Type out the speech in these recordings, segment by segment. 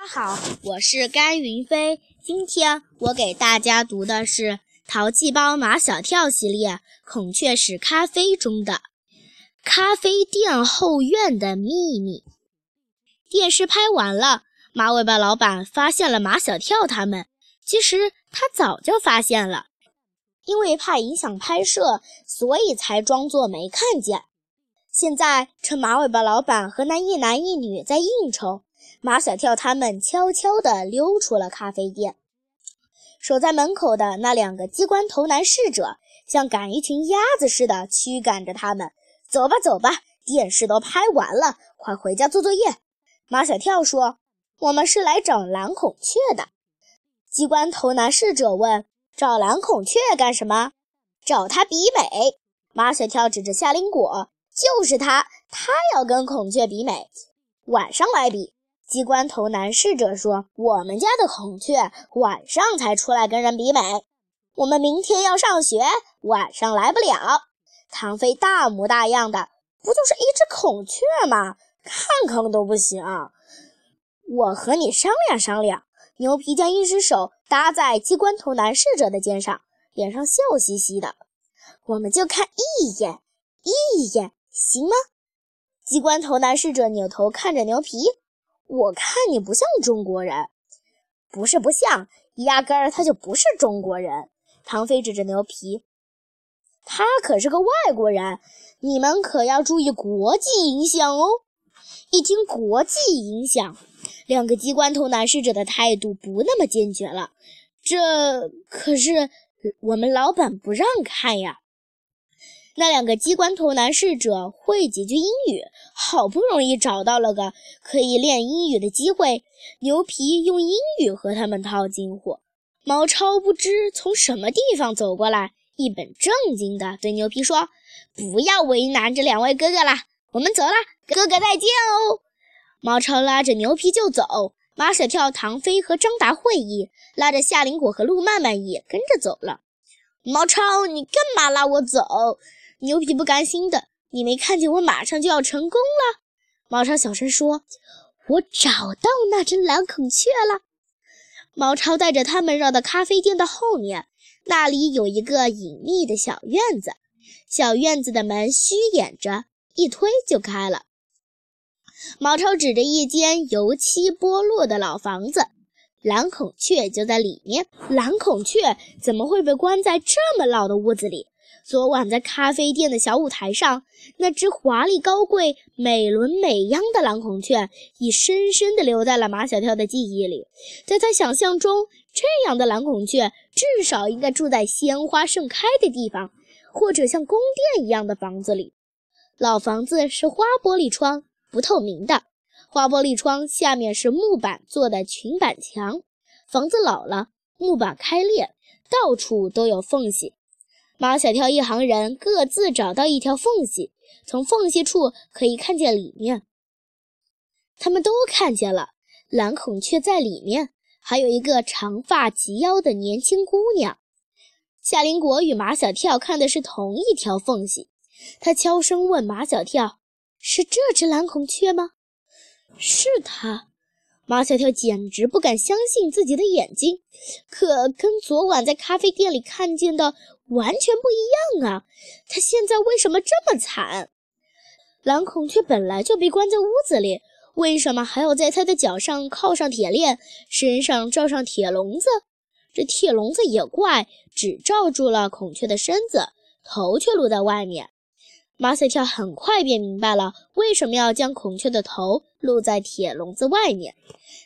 大家好，我是甘云飞。今天我给大家读的是《淘气包马小跳》系列《孔雀石咖啡》中的《咖啡店后院的秘密》。电视拍完了，马尾巴老板发现了马小跳他们。其实他早就发现了，因为怕影响拍摄，所以才装作没看见。现在趁马尾巴老板和那一男一女在应酬。马小跳他们悄悄地溜出了咖啡店，守在门口的那两个机关头男侍者像赶一群鸭子似的驱赶着他们。走吧，走吧，电视都拍完了，快回家做作业。马小跳说：“我们是来找蓝孔雀的。”机关头男侍者问：“找蓝孔雀干什么？”“找他比美。”马小跳指着夏林果：“就是他，他要跟孔雀比美，晚上来比。”机关头男侍者说：“我们家的孔雀晚上才出来跟人比美，我们明天要上学，晚上来不了。”唐飞大模大样的，不就是一只孔雀吗？看看都不行。我和你商量商量。牛皮将一只手搭在机关头男侍者的肩上，脸上笑嘻嘻的。我们就看一眼，一眼行吗？机关头男侍者扭头看着牛皮。我看你不像中国人，不是不像，压根儿他就不是中国人。唐飞指着牛皮，他可是个外国人，你们可要注意国际影响哦。一听国际影响，两个机关头男侍者的态度不那么坚决了。这可是我们老板不让看呀。那两个机关头男侍者会几句英语，好不容易找到了个可以练英语的机会。牛皮用英语和他们套近乎。毛超不知从什么地方走过来，一本正经地对牛皮说：“不要为难这两位哥哥啦，我们走了，哥哥再见哦。”毛超拉着牛皮就走，马小跳、唐飞和张达会意，拉着夏林果和陆曼曼也跟着走了。毛超，你干嘛拉我走？牛皮不甘心的，你没看见我马上就要成功了？毛超小声说：“我找到那只蓝孔雀了。”毛超带着他们绕到咖啡店的后面，那里有一个隐秘的小院子。小院子的门虚掩着，一推就开了。毛超指着一间油漆剥落的老房子，蓝孔雀就在里面。蓝孔雀怎么会被关在这么老的屋子里？昨晚在咖啡店的小舞台上，那只华丽高贵、美轮美奂的蓝孔雀已深深地留在了马小跳的记忆里。在他想象中，这样的蓝孔雀至少应该住在鲜花盛开的地方，或者像宫殿一样的房子里。老房子是花玻璃窗，不透明的。花玻璃窗下面是木板做的裙板墙。房子老了，木板开裂，到处都有缝隙。马小跳一行人各自找到一条缝隙，从缝隙处可以看见里面。他们都看见了蓝孔雀在里面，还有一个长发及腰的年轻姑娘。夏林果与马小跳看的是同一条缝隙，他悄声问马小跳：“是这只蓝孔雀吗？”“是它。”马小跳简直不敢相信自己的眼睛，可跟昨晚在咖啡店里看见的。完全不一样啊！他现在为什么这么惨？蓝孔雀本来就被关在屋子里，为什么还要在他的脚上铐上铁链，身上罩上铁笼子？这铁笼子也怪，只罩住了孔雀的身子，头却露在外面。马赛跳很快便明白了为什么要将孔雀的头露在铁笼子外面。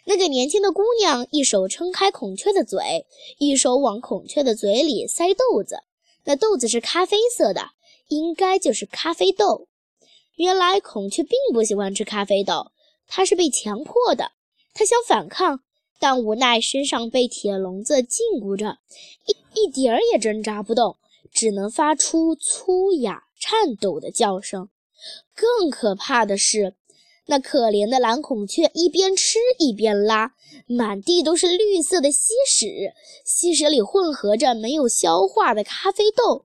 那个年轻的姑娘一手撑开孔雀的嘴，一手往孔雀的嘴里塞豆子。那豆子是咖啡色的，应该就是咖啡豆。原来孔雀并不喜欢吃咖啡豆，它是被强迫的。它想反抗，但无奈身上被铁笼子禁锢着，一一点儿也挣扎不动，只能发出粗哑、颤抖的叫声。更可怕的是，那可怜的蓝孔雀一边吃一边拉，满地都是绿色的稀屎，稀屎里混合着没有消化的咖啡豆，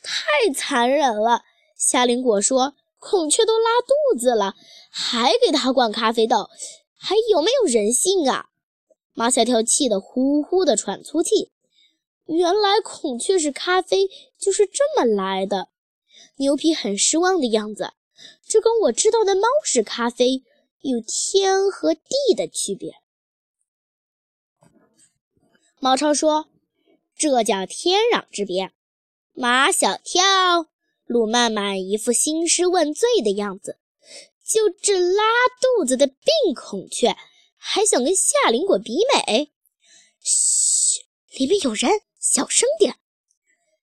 太残忍了。夏林果说：“孔雀都拉肚子了，还给它灌咖啡豆，还有没有人性啊？马小跳气得呼呼的喘粗气。原来孔雀是咖啡，就是这么来的。牛皮很失望的样子。这跟我知道的猫屎咖啡有天和地的区别。毛超说：“这叫天壤之别。”马小跳、陆曼曼一副兴师问罪的样子。就这拉肚子的病孔雀，还想跟夏林果比美？嘘，里面有人，小声点。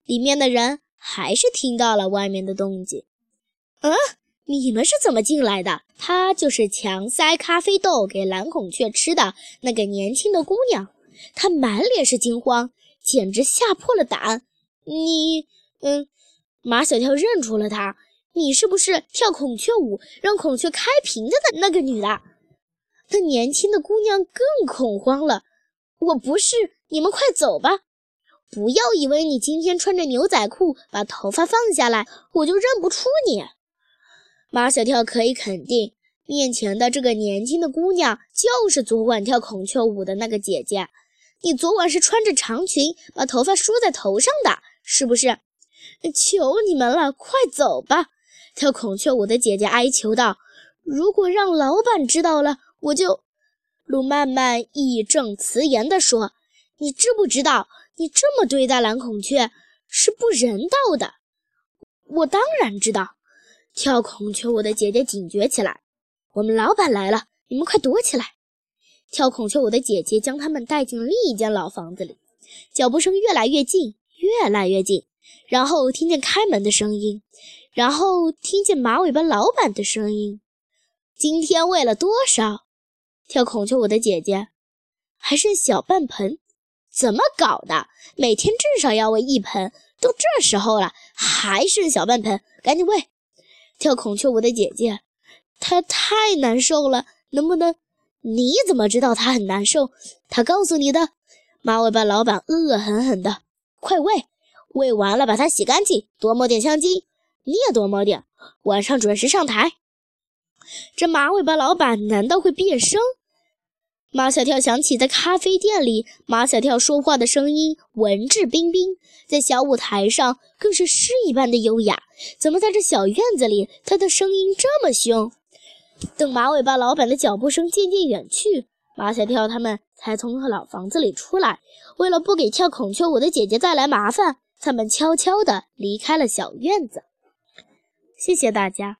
里面的人还是听到了外面的动静。嗯，你们是怎么进来的？她就是强塞咖啡豆给蓝孔雀吃的那个年轻的姑娘。她满脸是惊慌，简直吓破了胆。你，嗯，马小跳认出了她。你是不是跳孔雀舞让孔雀开屏的那那个女的？那年轻的姑娘更恐慌了。我不是，你们快走吧！不要以为你今天穿着牛仔裤，把头发放下来，我就认不出你。马小跳可以肯定，面前的这个年轻的姑娘就是昨晚跳孔雀舞的那个姐姐。你昨晚是穿着长裙，把头发梳在头上的，是不是？求你们了，快走吧！跳孔雀舞的姐姐哀求道：“如果让老板知道了，我就……”陆曼曼义正辞严地说：“你知不知道，你这么对待蓝孔雀是不人道的？”我当然知道。跳孔雀舞的姐姐警觉起来：“我们老板来了，你们快躲起来！”跳孔雀舞的姐姐将他们带进另一间老房子里，脚步声越来越近，越来越近，然后听见开门的声音。然后听见马尾巴老板的声音：“今天喂了多少？跳孔雀舞的姐姐还剩小半盆，怎么搞的？每天至少要喂一盆，都这时候了还剩小半盆，赶紧喂！跳孔雀舞的姐姐，她太难受了，能不能？你怎么知道她很难受？她告诉你的？马尾巴老板恶狠狠的：快喂！喂完了把它洗干净，多抹点香精。”你也多抹点，晚上准时上台。这马尾巴老板难道会变声？马小跳想起在咖啡店里，马小跳说话的声音文质彬彬，在小舞台上更是诗一般的优雅。怎么在这小院子里，他的声音这么凶？等马尾巴老板的脚步声渐渐远去，马小跳他们才从老房子里出来。为了不给跳孔雀舞的姐姐带来麻烦，他们悄悄地离开了小院子。谢谢大家。